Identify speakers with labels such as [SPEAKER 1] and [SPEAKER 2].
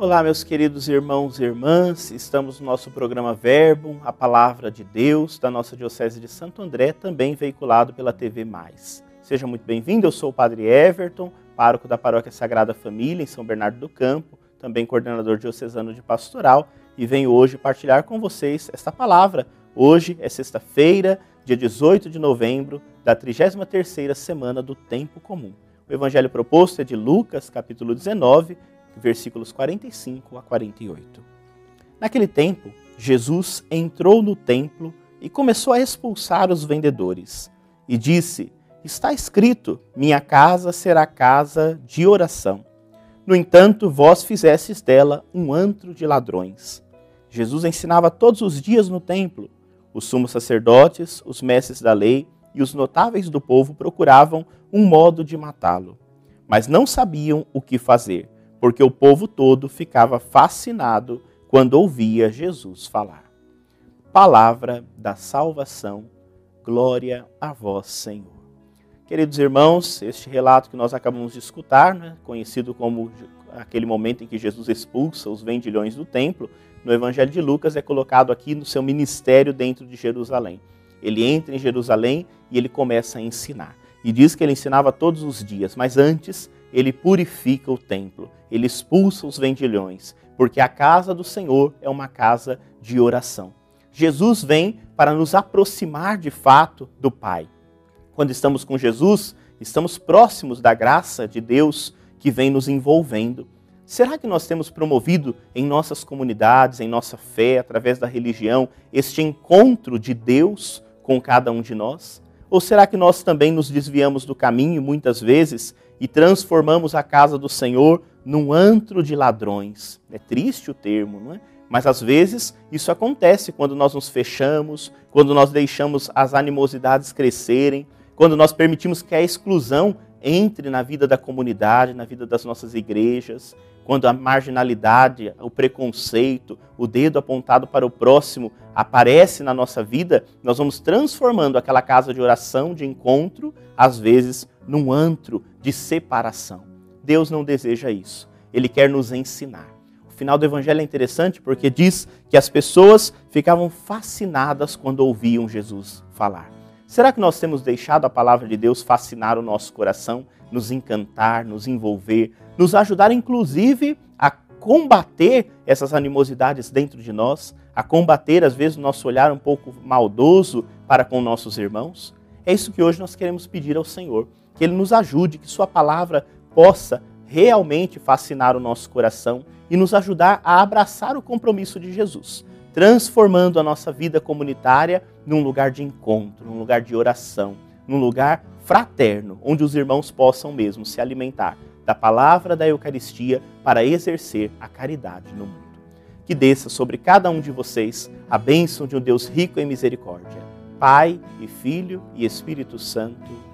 [SPEAKER 1] Olá, meus queridos irmãos e irmãs, estamos no nosso programa Verbo, a Palavra de Deus, da nossa Diocese de Santo André, também veiculado pela TV Mais. Seja muito bem-vindo, eu sou o Padre Everton, pároco da Paróquia Sagrada Família, em São Bernardo do Campo, também coordenador diocesano de pastoral, e venho hoje partilhar com vocês esta palavra. Hoje é sexta-feira, dia 18 de novembro, da 33ª semana do Tempo Comum. O evangelho proposto é de Lucas, capítulo 19, versículos 45 a 48. Naquele tempo, Jesus entrou no templo e começou a expulsar os vendedores. E disse: Está escrito: Minha casa será casa de oração. No entanto, vós fizestes dela um antro de ladrões. Jesus ensinava todos os dias no templo. Os sumos sacerdotes, os mestres da lei e os notáveis do povo procuravam um modo de matá-lo, mas não sabiam o que fazer porque o povo todo ficava fascinado quando ouvia Jesus falar. Palavra da salvação, glória a vós, Senhor. Queridos irmãos, este relato que nós acabamos de escutar, né, conhecido como aquele momento em que Jesus expulsa os vendilhões do templo, no Evangelho de Lucas é colocado aqui no seu ministério dentro de Jerusalém. Ele entra em Jerusalém e ele começa a ensinar. E diz que ele ensinava todos os dias, mas antes ele purifica o templo, ele expulsa os vendilhões, porque a casa do Senhor é uma casa de oração. Jesus vem para nos aproximar de fato do Pai. Quando estamos com Jesus, estamos próximos da graça de Deus que vem nos envolvendo. Será que nós temos promovido em nossas comunidades, em nossa fé, através da religião, este encontro de Deus com cada um de nós? Ou será que nós também nos desviamos do caminho muitas vezes e transformamos a casa do Senhor num antro de ladrões. É triste o termo, não é? Mas às vezes isso acontece quando nós nos fechamos, quando nós deixamos as animosidades crescerem, quando nós permitimos que a exclusão entre na vida da comunidade, na vida das nossas igrejas, quando a marginalidade, o preconceito, o dedo apontado para o próximo aparece na nossa vida, nós vamos transformando aquela casa de oração, de encontro, às vezes num antro de separação. Deus não deseja isso. Ele quer nos ensinar. O final do evangelho é interessante porque diz que as pessoas ficavam fascinadas quando ouviam Jesus falar. Será que nós temos deixado a palavra de Deus fascinar o nosso coração, nos encantar, nos envolver, nos ajudar inclusive a combater essas animosidades dentro de nós, a combater às vezes o nosso olhar um pouco maldoso para com nossos irmãos? É isso que hoje nós queremos pedir ao Senhor, que Ele nos ajude, que Sua palavra possa realmente fascinar o nosso coração e nos ajudar a abraçar o compromisso de Jesus, transformando a nossa vida comunitária num lugar de encontro, num lugar de oração, num lugar fraterno, onde os irmãos possam mesmo se alimentar da palavra da Eucaristia para exercer a caridade no mundo. Que desça sobre cada um de vocês a bênção de um Deus rico em misericórdia, Pai e Filho e Espírito Santo.